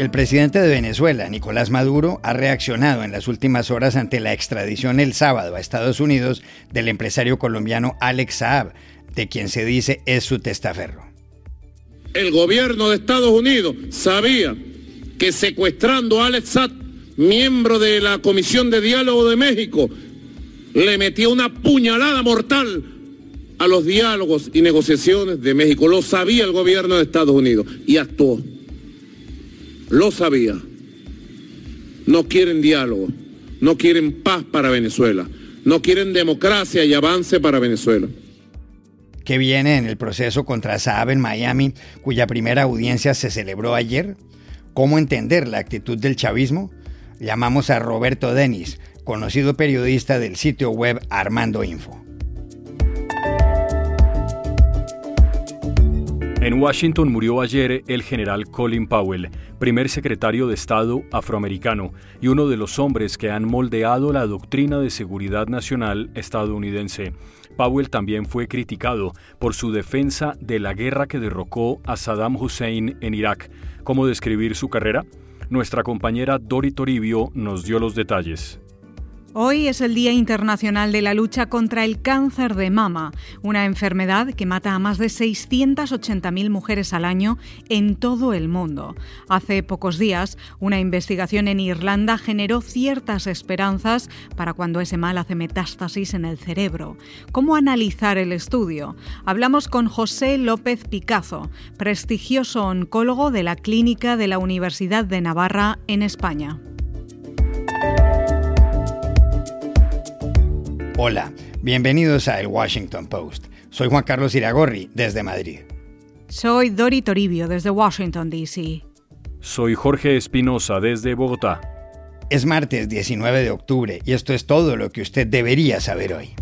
El presidente de Venezuela, Nicolás Maduro, ha reaccionado en las últimas horas ante la extradición el sábado a Estados Unidos del empresario colombiano Alex Saab, de quien se dice es su testaferro. El gobierno de Estados Unidos sabía que secuestrando a Alex Saab, miembro de la Comisión de Diálogo de México, le metía una puñalada mortal a los diálogos y negociaciones de México. Lo sabía el gobierno de Estados Unidos y actuó lo sabía. No quieren diálogo, no quieren paz para Venezuela, no quieren democracia y avance para Venezuela. ¿Qué viene en el proceso contra Saab en Miami, cuya primera audiencia se celebró ayer? ¿Cómo entender la actitud del chavismo? Llamamos a Roberto Denis, conocido periodista del sitio web Armando Info. En Washington murió ayer el general Colin Powell, primer secretario de Estado afroamericano y uno de los hombres que han moldeado la doctrina de seguridad nacional estadounidense. Powell también fue criticado por su defensa de la guerra que derrocó a Saddam Hussein en Irak. ¿Cómo describir su carrera? Nuestra compañera Dori Toribio nos dio los detalles. Hoy es el Día Internacional de la Lucha contra el Cáncer de Mama, una enfermedad que mata a más de 680.000 mujeres al año en todo el mundo. Hace pocos días, una investigación en Irlanda generó ciertas esperanzas para cuando ese mal hace metástasis en el cerebro. ¿Cómo analizar el estudio? Hablamos con José López Picazo, prestigioso oncólogo de la Clínica de la Universidad de Navarra en España. Hola, bienvenidos a El Washington Post. Soy Juan Carlos Iragorri, desde Madrid. Soy Dori Toribio, desde Washington, D.C. Soy Jorge Espinosa, desde Bogotá. Es martes 19 de octubre y esto es todo lo que usted debería saber hoy.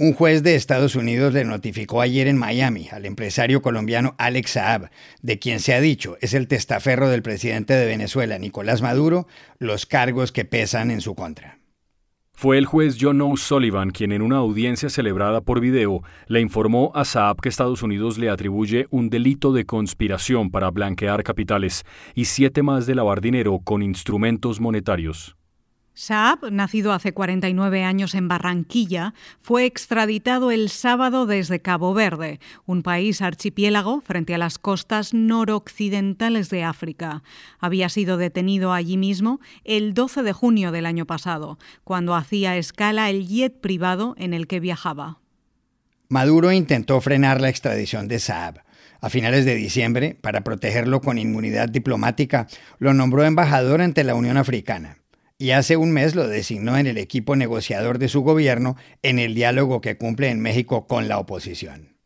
Un juez de Estados Unidos le notificó ayer en Miami al empresario colombiano Alex Saab, de quien se ha dicho es el testaferro del presidente de Venezuela, Nicolás Maduro, los cargos que pesan en su contra. Fue el juez John O'Sullivan quien en una audiencia celebrada por video le informó a Saab que Estados Unidos le atribuye un delito de conspiración para blanquear capitales y siete más de lavar dinero con instrumentos monetarios. Saab, nacido hace 49 años en Barranquilla, fue extraditado el sábado desde Cabo Verde, un país archipiélago frente a las costas noroccidentales de África. Había sido detenido allí mismo el 12 de junio del año pasado, cuando hacía escala el jet privado en el que viajaba. Maduro intentó frenar la extradición de Saab. A finales de diciembre, para protegerlo con inmunidad diplomática, lo nombró embajador ante la Unión Africana y hace un mes lo designó en el equipo negociador de su gobierno en el diálogo que cumple en México con la oposición.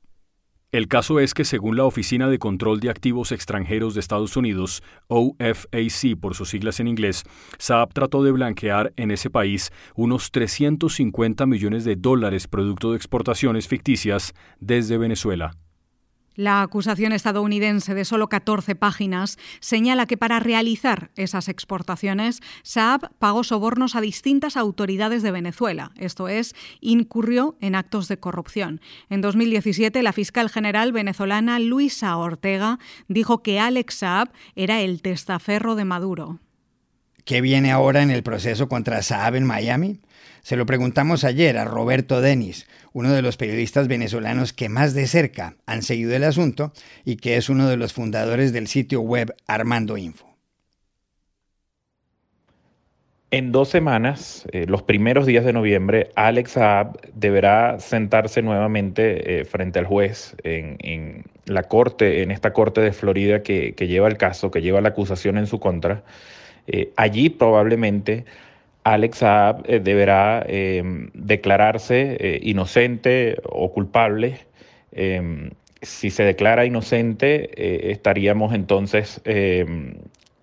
El caso es que según la Oficina de Control de Activos Extranjeros de Estados Unidos, OFAC por sus siglas en inglés, Saab trató de blanquear en ese país unos 350 millones de dólares producto de exportaciones ficticias desde Venezuela. La acusación estadounidense de solo 14 páginas señala que para realizar esas exportaciones, Saab pagó sobornos a distintas autoridades de Venezuela, esto es, incurrió en actos de corrupción. En 2017, la fiscal general venezolana Luisa Ortega dijo que Alex Saab era el testaferro de Maduro. ¿Qué viene ahora en el proceso contra Saab en Miami? Se lo preguntamos ayer a Roberto Denis, uno de los periodistas venezolanos que más de cerca han seguido el asunto y que es uno de los fundadores del sitio web Armando Info. En dos semanas, eh, los primeros días de noviembre, Alex Saab deberá sentarse nuevamente eh, frente al juez en, la corte, en esta corte de Florida que, lleva el caso, que lleva la acusación en su contra. Eh, allí probablemente Alex Saab eh, deberá em, declararse eh, inocente o culpable. Em, si se declara inocente, estaríamos entonces em,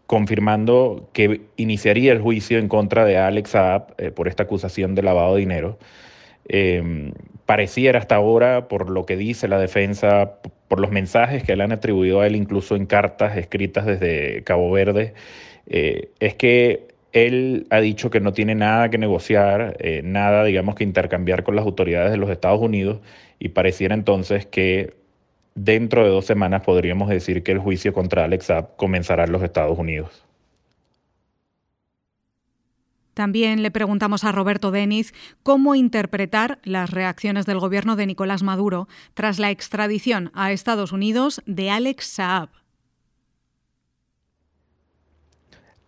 confirmando que iniciaría el juicio en contra de Alex Saab por esta acusación de lavado de dinero. pareciera hasta ahora, por lo que dice la defensa, por los mensajes que le han atribuido a él, incluso en cartas escritas desde Cabo Verde, es que Él ha dicho que no tiene nada que negociar, eh, nada, digamos, que intercambiar con las autoridades de los Estados Unidos y pareciera entonces que dentro de dos semanas podríamos decir que el juicio contra Alex Saab comenzará en los Estados Unidos. También le preguntamos a Roberto Deniz cómo interpretar las reacciones del gobierno de Nicolás Maduro tras la extradición a Estados Unidos de Alex Saab.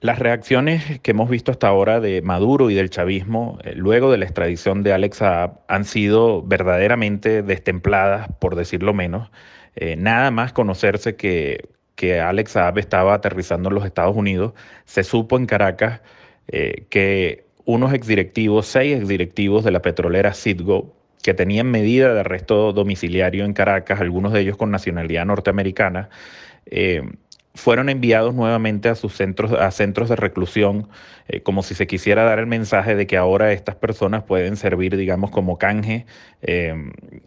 Las reacciones que hemos visto hasta ahora de Maduro y del chavismo eh, luego de la extradición de Alex Saab han sido verdaderamente destempladas, por decirlo menos. Eh, nada más conocerse que, que Alex Saab estaba aterrizando en los Estados Unidos, se supo en Caracas eh, que unos exdirectivos, seis exdirectivos de la petrolera Citgo, que tenían medida de arresto domiciliario en Caracas, algunos de ellos con nacionalidad norteamericana, fueron enviados nuevamente a sus centros, a centros de reclusión, eh, como si se quisiera dar el mensaje de que ahora estas personas pueden servir, digamos, como canje eh,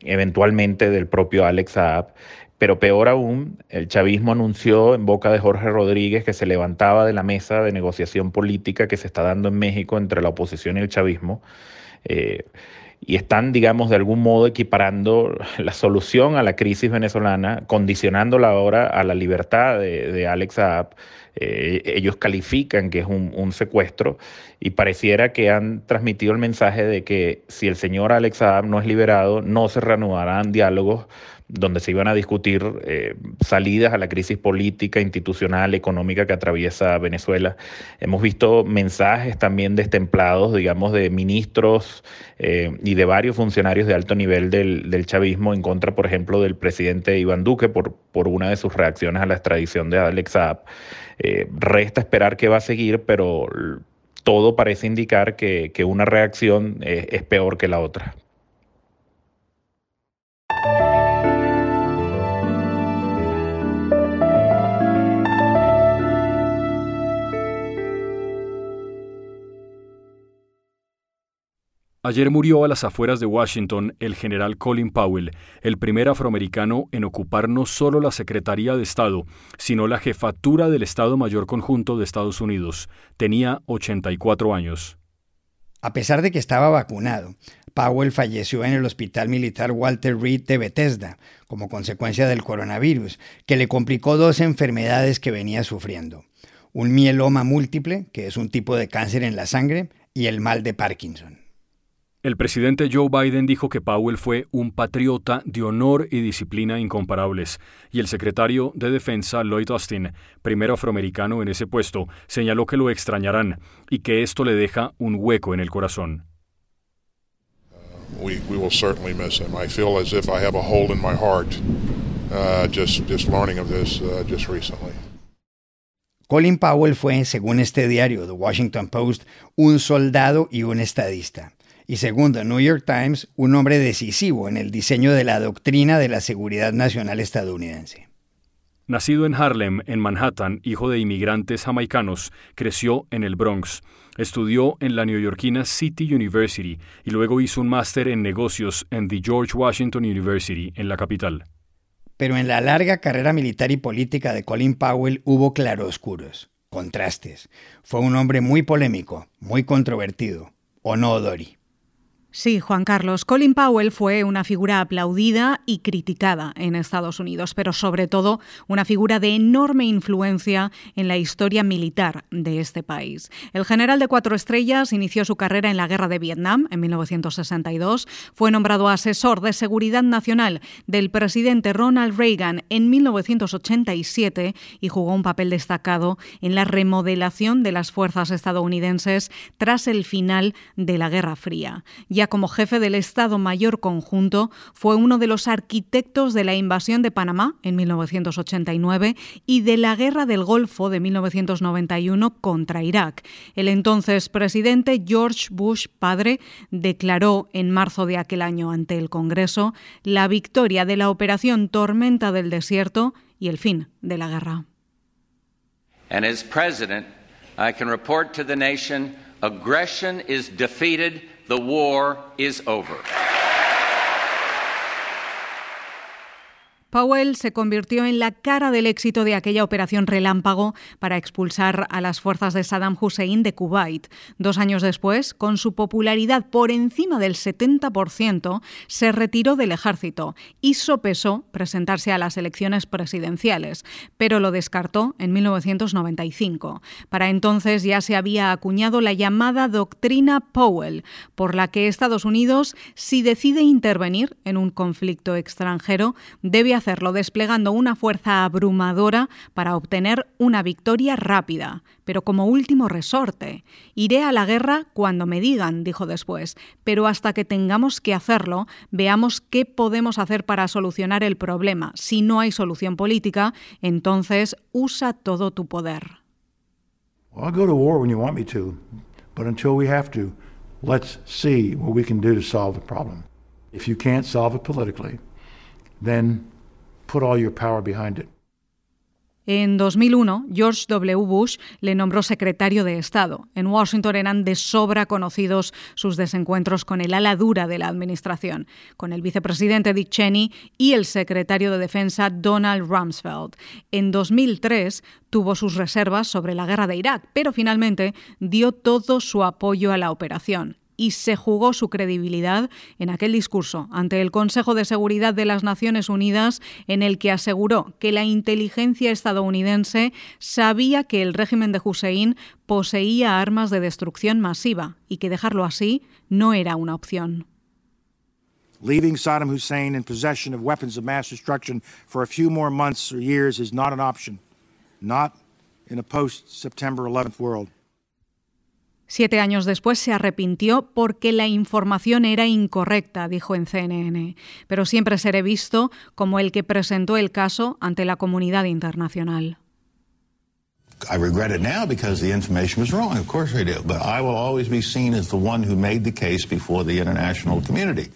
eventualmente del propio Alex Saab. Pero peor aún, el chavismo anunció en boca de Jorge Rodríguez que se levantaba de la mesa de negociación política que se está dando en México entre la oposición y el chavismo. Eh, y están, digamos, de algún modo equiparando la solución a la crisis venezolana, condicionándola ahora a la libertad de, Alex Saab. Eh, ellos califican que es un, un, secuestro y pareciera que han transmitido el mensaje de que si el señor Alex Saab no es liberado, no se reanudarán diálogos donde se iban a discutir eh, salidas a la crisis política, institucional, económica que atraviesa Venezuela. Hemos visto mensajes también destemplados, digamos, de ministros eh, y de varios funcionarios de alto nivel del, chavismo en contra, por ejemplo, del presidente Iván Duque por, por una de sus reacciones a la extradición de Alex Saab. Eh, resta esperar qué va a seguir, pero todo parece indicar que, una reacción es peor que la otra. Ayer murió a las afueras de Washington el general Colin Powell, el primer afroamericano en ocupar no solo la Secretaría de Estado, sino la jefatura del Estado Mayor Conjunto de Estados Unidos. Tenía 84 años. A pesar de que estaba vacunado, Powell falleció en el Hospital Militar Walter Reed de Bethesda como consecuencia del coronavirus, que le complicó dos enfermedades que venía sufriendo. Un mieloma múltiple, que es un tipo de cáncer en la sangre, y el mal de Parkinson. El presidente Joe Biden dijo que Powell fue un patriota de honor y disciplina incomparables, y el secretario de Defensa Lloyd Austin, primero afroamericano en ese puesto, señaló que lo extrañarán y que esto le deja un hueco en el corazón. we, we will certainly miss him. I feel as if I have a hole in my heart uh, just, just learning of this uh, just recently. Colin Powell fue, según este diario, The Washington Post, un soldado y un estadista y segundo, New York Times, un hombre decisivo en el diseño de la doctrina de la seguridad nacional estadounidense. Nacido en Harlem, en Manhattan, hijo de inmigrantes jamaicanos, creció en el Bronx. Estudió en la neoyorquina City University y luego hizo un máster en negocios en the George Washington University, en la capital. Pero en la larga carrera militar y política de Colin Powell hubo claroscuros, contrastes. Fue un hombre muy polémico, muy controvertido. ¿O no, Dori? Sí, Juan Carlos. Colin Powell fue una figura aplaudida y criticada en Estados Unidos, pero sobre todo una figura de enorme influencia en la historia militar de este país. El general de cuatro estrellas inició su carrera en la Guerra de Vietnam en 1962, fue nombrado asesor de seguridad nacional del presidente Ronald Reagan en 1987 y jugó un papel destacado en la remodelación de las fuerzas estadounidenses tras el final de la Guerra Fría como jefe del Estado Mayor Conjunto, fue uno de los arquitectos de la invasión de Panamá en 1989 y de la Guerra del Golfo de 1991 contra Irak. El entonces presidente George Bush padre declaró en marzo de aquel año ante el Congreso la victoria de la operación Tormenta del Desierto y el fin de la guerra. And as president, I can report to the nation aggression is defeated The war is over. Powell se convirtió en la cara del éxito de aquella operación relámpago para expulsar a las fuerzas de Saddam Hussein de Kuwait. Dos años después, con su popularidad por encima del 70%, se retiró del ejército y sopesó presentarse a las elecciones presidenciales, pero lo descartó en 1995. Para entonces ya se había acuñado la llamada doctrina Powell, por la que Estados Unidos, si decide intervenir en un conflicto extranjero, debe hacerlo desplegando una fuerza abrumadora para obtener una victoria rápida. Pero como último resorte, iré a la guerra cuando me digan, dijo después, pero hasta que tengamos que hacerlo, veamos qué podemos hacer para solucionar el problema. Si no hay solución política, entonces usa todo tu poder. I'll go to war when me to, but until we have to, let's see what we can do to solve the problem. If you can't solve it politically, then put all your power behind it. En 2001, George W. Bush le nombró secretario de Estado. En Washington eran de sobra conocidos sus desencuentros con el ala dura de la administración, con el vicepresidente Dick Cheney y el secretario de Defensa Donald Rumsfeld. En 2003 tuvo sus reservas sobre la guerra de Irak, pero finalmente dio todo su apoyo a la operación y se jugó su credibilidad en aquel discurso ante el Consejo de Seguridad de las Naciones Unidas en el que aseguró que la inteligencia estadounidense sabía que el régimen de Hussein poseía armas de destrucción masiva y que dejarlo así no era una opción. Leaving Saddam Hussein in possession of weapons of mass destruction for a few more months or years is not an option, not in a post-September 11th world. Siete años después se arrepintió porque la información era incorrecta, dijo en CNN, pero siempre seré visto como el que presentó el caso ante la comunidad internacional. I regret it now because the information was wrong. Of course I do. But I will always be seen as the one who made the case before the international community.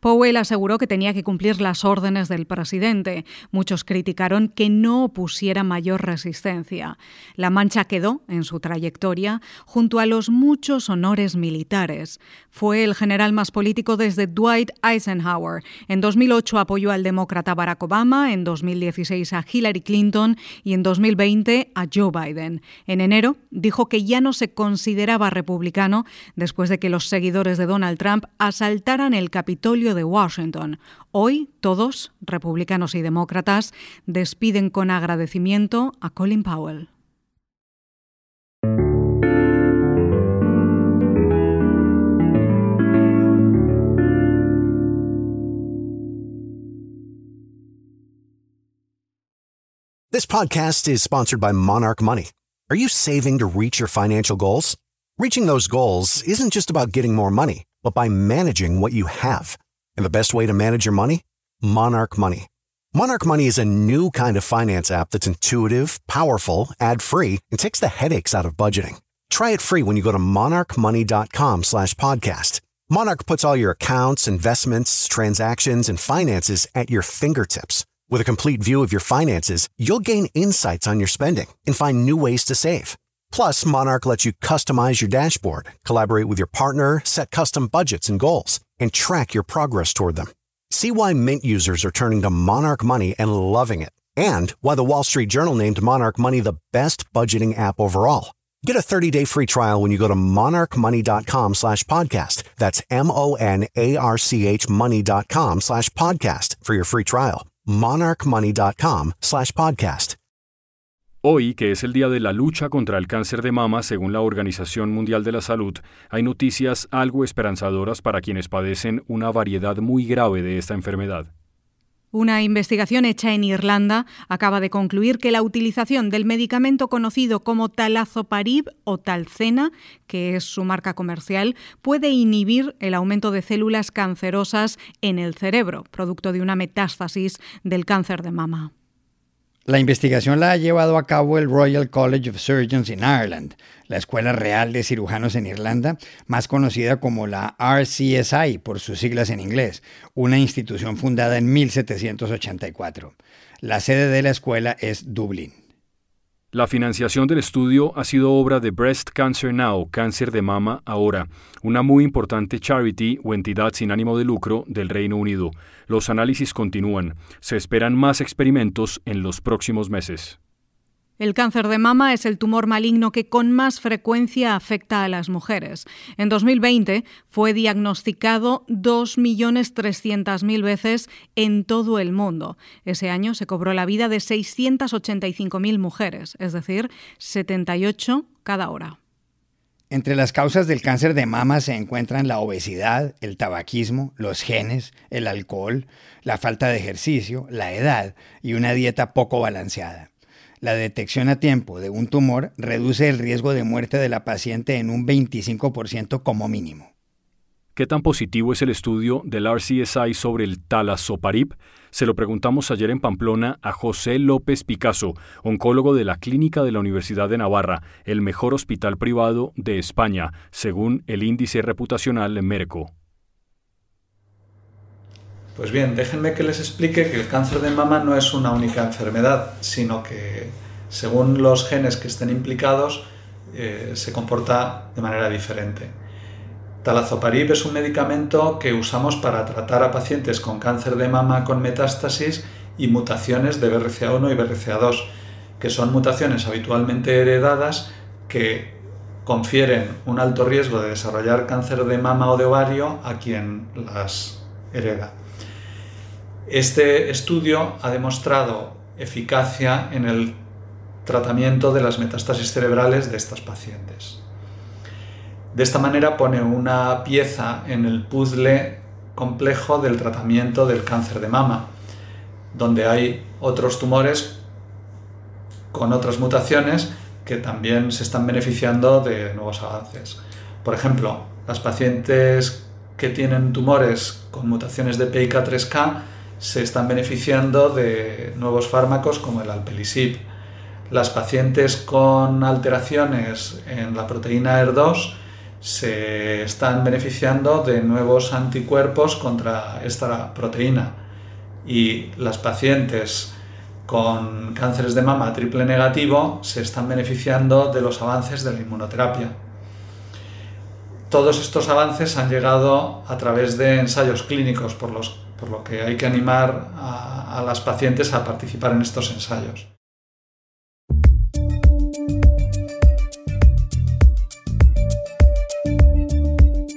Powell aseguró que tenía que cumplir las órdenes del presidente. Muchos criticaron que no opusiera mayor resistencia. La mancha quedó en su trayectoria junto a los muchos honores militares. Fue el general más político desde Dwight Eisenhower. En 2008 apoyó al demócrata Barack Obama, en 2016 a Hillary Clinton y en 2020 a Joe Biden. En enero dijo que ya no se consideraba republicano después de que los seguidores de Donald Trump asaltaran el Capitolio de Washington. Hoy todos, republicanos y demócratas, despiden con agradecimiento a Colin Powell. This podcast is sponsored by Monarch Money. Are you saving to reach your financial goals? Reaching those goals isn't just about getting more money, but by managing what you have. And the best way to manage your money? Monarch Money. Monarch Money is a new kind of finance app that's intuitive, powerful, ad-free, and takes the headaches out of budgeting. Try it free when you go to monarchmoney.com slash podcast. Monarch puts all your accounts, investments, transactions, and finances at your fingertips. With a complete view of your finances, you'll gain insights on your spending and find new ways to save. Plus, Monarch lets you customize your dashboard, collaborate with your partner, set custom budgets and goals, and track your progress toward them. See why Mint users are turning to Monarch Money and loving it, and why the Wall Street Journal named Monarch Money the best budgeting app overall. Get a 30-day free trial when you go to monarchmoney.com slash podcast. That's M-O-N-A-R-C-H money.com slash podcast for your free trial. monarchmoney.com slash podcast. Hoy, que es el día de la lucha contra el cáncer de mama según la Organización Mundial de la Salud, hay noticias algo esperanzadoras para quienes padecen una variedad muy grave de esta enfermedad. Una investigación hecha en Irlanda acaba de concluir que la utilización del medicamento conocido como talazoparib o talcena, que es su marca comercial, puede inhibir el aumento de células cancerosas en el cerebro, producto de una metástasis del cáncer de mama. La investigación la ha llevado a cabo el Royal College of Surgeons in Ireland, la Escuela Real de Cirujanos en Irlanda, más conocida como la RCSI por sus siglas en inglés, una institución fundada en 1784. La sede de la escuela es Dublín. La financiación del estudio ha sido obra de Breast Cancer Now, Cáncer de Mama Ahora, una muy importante charity o entidad sin ánimo de lucro del Reino Unido. Los análisis continúan. Se esperan más experimentos en los próximos meses. El cáncer de mama es el tumor maligno que con más frecuencia afecta a las mujeres. En 2020 fue diagnosticado 2.300.000 veces en todo el mundo. Ese año se cobró la vida de 685.000 mujeres, es decir, 78 cada hora. Entre las causas del cáncer de mama se encuentran la obesidad, el tabaquismo, los genes, el alcohol, la falta de ejercicio, la edad y una dieta poco balanceada. La detección a tiempo de un tumor reduce el riesgo de muerte de la paciente en un 25% como mínimo. ¿Qué tan positivo es el estudio del RCSI sobre el talazoparib? Se lo preguntamos ayer en Pamplona a José López Picasso, oncólogo de la Clínica de la Universidad de Navarra, el mejor hospital privado de España, según el índice reputacional Merco. Pues bien, déjenme que les explique que el cáncer de mama no es una única enfermedad, sino que según los genes que estén implicados eh, se comporta de manera diferente. Talazoparib es un medicamento que usamos para tratar a pacientes con cáncer de mama con metástasis y mutaciones de BRCA1 y BRCA2, que son mutaciones habitualmente heredadas que confieren un alto riesgo de desarrollar cáncer de mama o de ovario a quien las hereda. Este estudio ha demostrado eficacia en el tratamiento de las metástasis cerebrales de estas pacientes. De esta manera pone una pieza en el puzzle complejo del tratamiento del cáncer de mama, donde hay otros tumores con otras mutaciones que también se están beneficiando de nuevos avances. Por ejemplo, las pacientes que tienen tumores con mutaciones de PIK3K se están beneficiando de nuevos fármacos como el alpelisib. Las pacientes con alteraciones en la proteína ER2 se están beneficiando de nuevos anticuerpos contra esta proteína y las pacientes con cánceres de mama triple negativo se están beneficiando de los avances de la inmunoterapia. Todos estos avances han llegado a través de ensayos clínicos por los por lo que hay que animar a, las pacientes a participar en estos ensayos.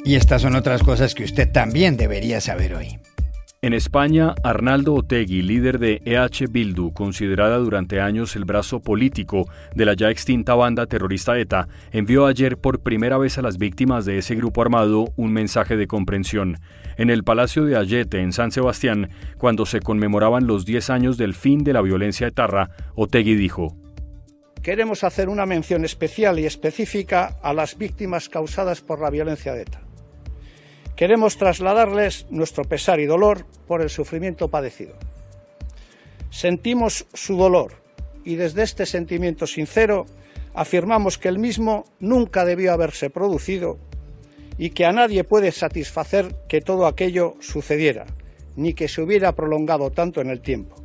Y estas son otras cosas que usted también debería saber hoy. En España, Arnaldo Otegui, líder de EH Bildu, considerada durante años el brazo político de la ya extinta banda terrorista ETA, envió ayer por primera vez a las víctimas de ese grupo armado un mensaje de comprensión. En el Palacio de Ayete, en San Sebastián, cuando se conmemoraban los 10 años del fin de la violencia etarra, Otegui dijo: Queremos hacer una mención especial y específica a las víctimas causadas por la violencia de ETA Queremos trasladarles nuestro pesar y dolor por el sufrimiento padecido. Sentimos su dolor y desde este sentimiento sincero afirmamos que el mismo nunca debió haberse producido y que a nadie puede satisfacer que todo aquello sucediera, ni que se hubiera prolongado tanto en el tiempo.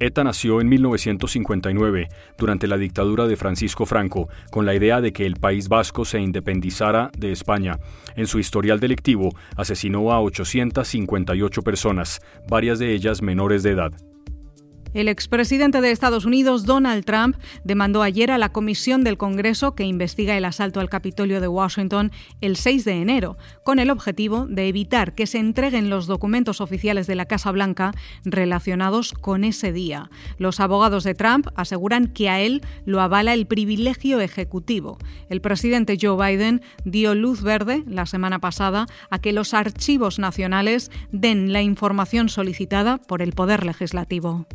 ETA nació en 1959, durante la dictadura de Francisco Franco, con la idea de que el País Vasco se independizara de España. En su historial delictivo, asesinó a 858 personas, varias de ellas menores de edad. El expresidente de Estados Unidos, Donald Trump, demandó ayer a la comisión del Congreso que investiga el asalto al Capitolio de Washington el 6 de enero, con el objetivo de evitar que se entreguen los documentos oficiales de la Casa Blanca relacionados con ese día. Los abogados de Trump aseguran que a él lo avala el privilegio ejecutivo. El presidente Joe Biden dio luz verde la semana pasada a que los archivos nacionales den la información solicitada por el Poder Legislativo.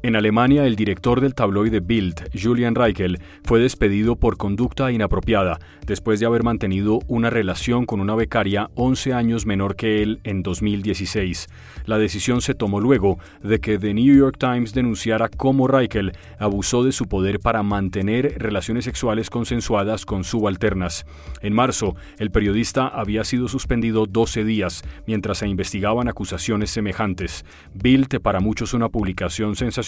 En Alemania, el director del tabloide Bild, Julian Reichel, fue despedido por conducta inapropiada después de haber mantenido una relación con una becaria 11 años menor que él en 2016. La decisión se tomó luego de que The New York Times denunciara cómo Reichel abusó de su poder para mantener relaciones sexuales consensuadas con subalternas. En marzo, el periodista había sido suspendido 12 días mientras se investigaban acusaciones semejantes. Bild, para muchos una publicación sensacional,